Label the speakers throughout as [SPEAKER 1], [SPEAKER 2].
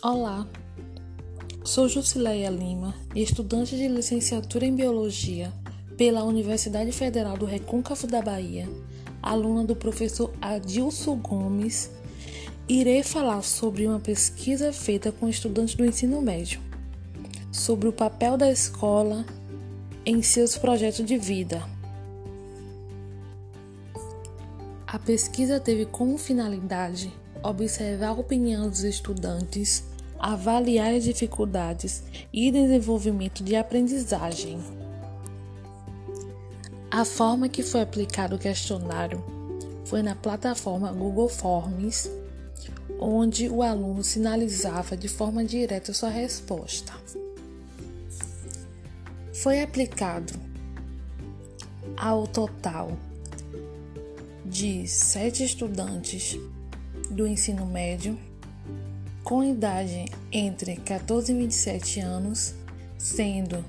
[SPEAKER 1] Olá, sou Jusileia Lima, estudante de licenciatura em Biologia pela Universidade Federal do Recôncavo da Bahia, aluna do professor Adilson Gomes. Irei falar sobre uma pesquisa feita com estudantes do ensino médio, sobre o papel da escola em seus projetos de vida. A pesquisa teve como finalidade observar a opinião dos estudantes, avaliar as dificuldades e desenvolvimento de aprendizagem. A forma que foi aplicado o questionário foi na plataforma Google Forms, onde o aluno sinalizava de forma direta sua resposta. Foi aplicado ao total de sete estudantes do ensino médio, com idade entre 14 e 27 anos, sendo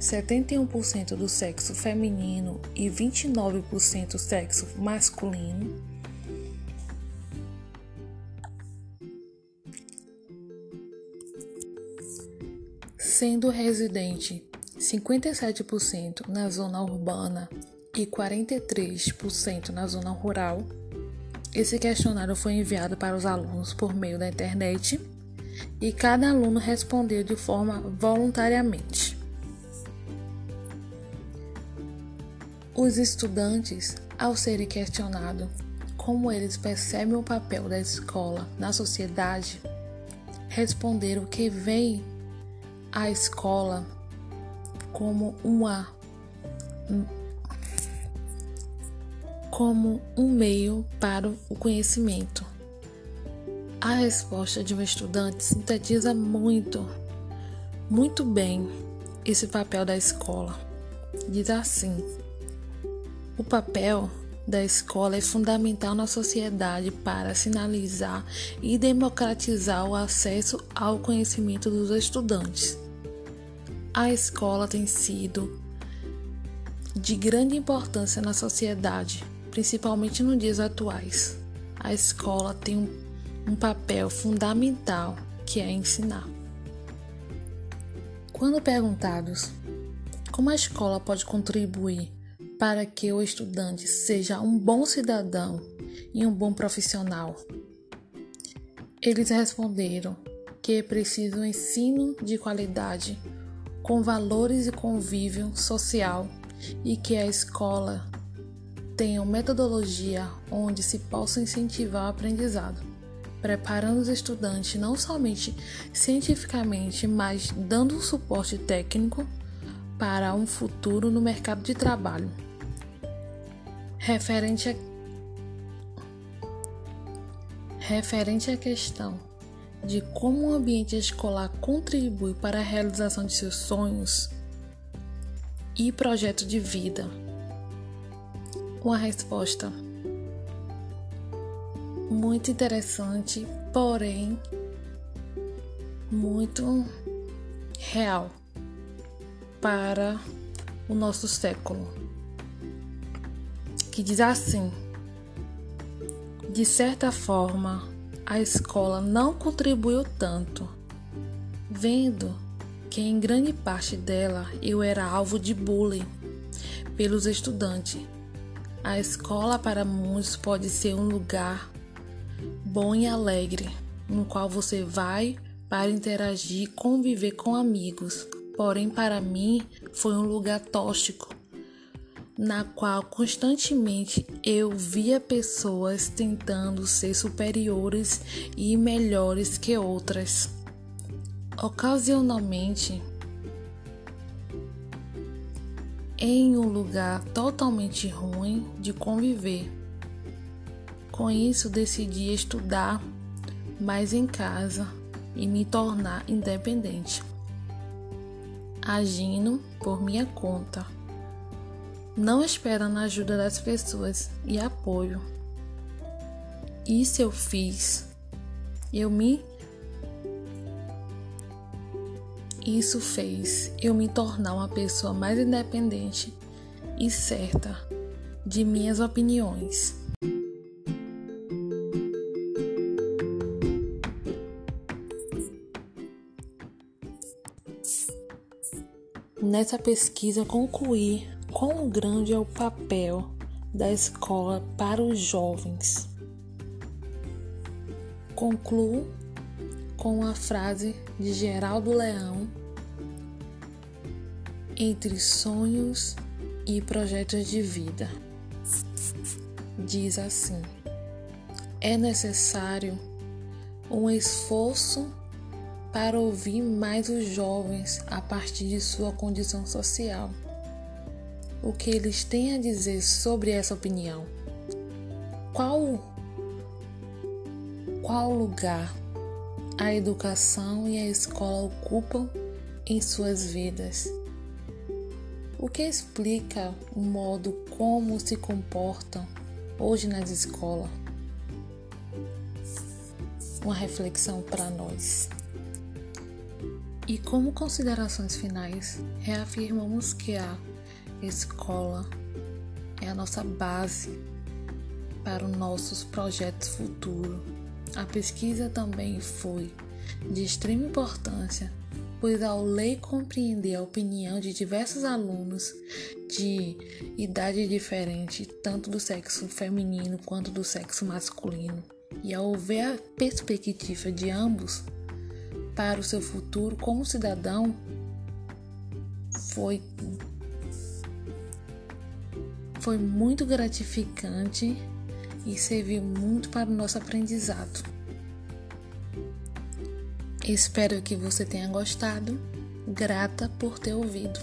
[SPEAKER 1] 71% do sexo feminino e 29% sexo masculino. Sendo residente 57% na zona urbana e 43% na zona rural. Esse questionário foi enviado para os alunos por meio da internet e cada aluno respondeu de forma voluntariamente. Os estudantes, ao serem questionados como eles percebem o papel da escola na sociedade, responderam que veem a escola como uma como um meio para o conhecimento. A resposta de um estudante sintetiza muito, muito bem esse papel da escola. Diz assim: o papel da escola é fundamental na sociedade para sinalizar e democratizar o acesso ao conhecimento dos estudantes. A escola tem sido de grande importância na sociedade principalmente nos dias atuais. A escola tem um, um papel fundamental que é ensinar. Quando perguntados como a escola pode contribuir para que o estudante seja um bom cidadão e um bom profissional, eles responderam que é preciso um ensino de qualidade, com valores e convívio social, e que a escola tenham metodologia onde se possa incentivar o aprendizado, preparando os estudantes não somente cientificamente, mas dando um suporte técnico para um futuro no mercado de trabalho. Referente a, referente à questão de como o ambiente escolar contribui para a realização de seus sonhos e projeto de vida uma resposta muito interessante, porém muito real para o nosso século. Que diz assim: de certa forma, a escola não contribuiu tanto, vendo que em grande parte dela eu era alvo de bullying pelos estudantes a escola para muitos pode ser um lugar bom e alegre, no qual você vai para interagir conviver com amigos. Porém, para mim, foi um lugar tóxico, na qual constantemente eu via pessoas tentando ser superiores e melhores que outras. Ocasionalmente, em um lugar totalmente ruim de conviver. Com isso, decidi estudar mais em casa e me tornar independente, agindo por minha conta, não esperando a ajuda das pessoas e apoio. Isso eu fiz. Eu me Isso fez eu me tornar uma pessoa mais independente e certa de minhas opiniões. Nessa pesquisa concluí quão grande é o papel da escola para os jovens. Concluo com a frase de Geraldo Leão entre sonhos e projetos de vida. Diz assim: É necessário um esforço para ouvir mais os jovens a partir de sua condição social. O que eles têm a dizer sobre essa opinião? Qual qual lugar a educação e a escola ocupam em suas vidas? O que explica o modo como se comportam hoje nas escolas? Uma reflexão para nós. E como considerações finais, reafirmamos que a escola é a nossa base para os nossos projetos futuros. A pesquisa também foi de extrema importância, pois ao ler e compreender a opinião de diversos alunos de idade diferente, tanto do sexo feminino quanto do sexo masculino, e ao ver a perspectiva de ambos, para o seu futuro como cidadão foi foi muito gratificante e serviu muito para o nosso aprendizado. Espero que você tenha gostado. Grata por ter ouvido.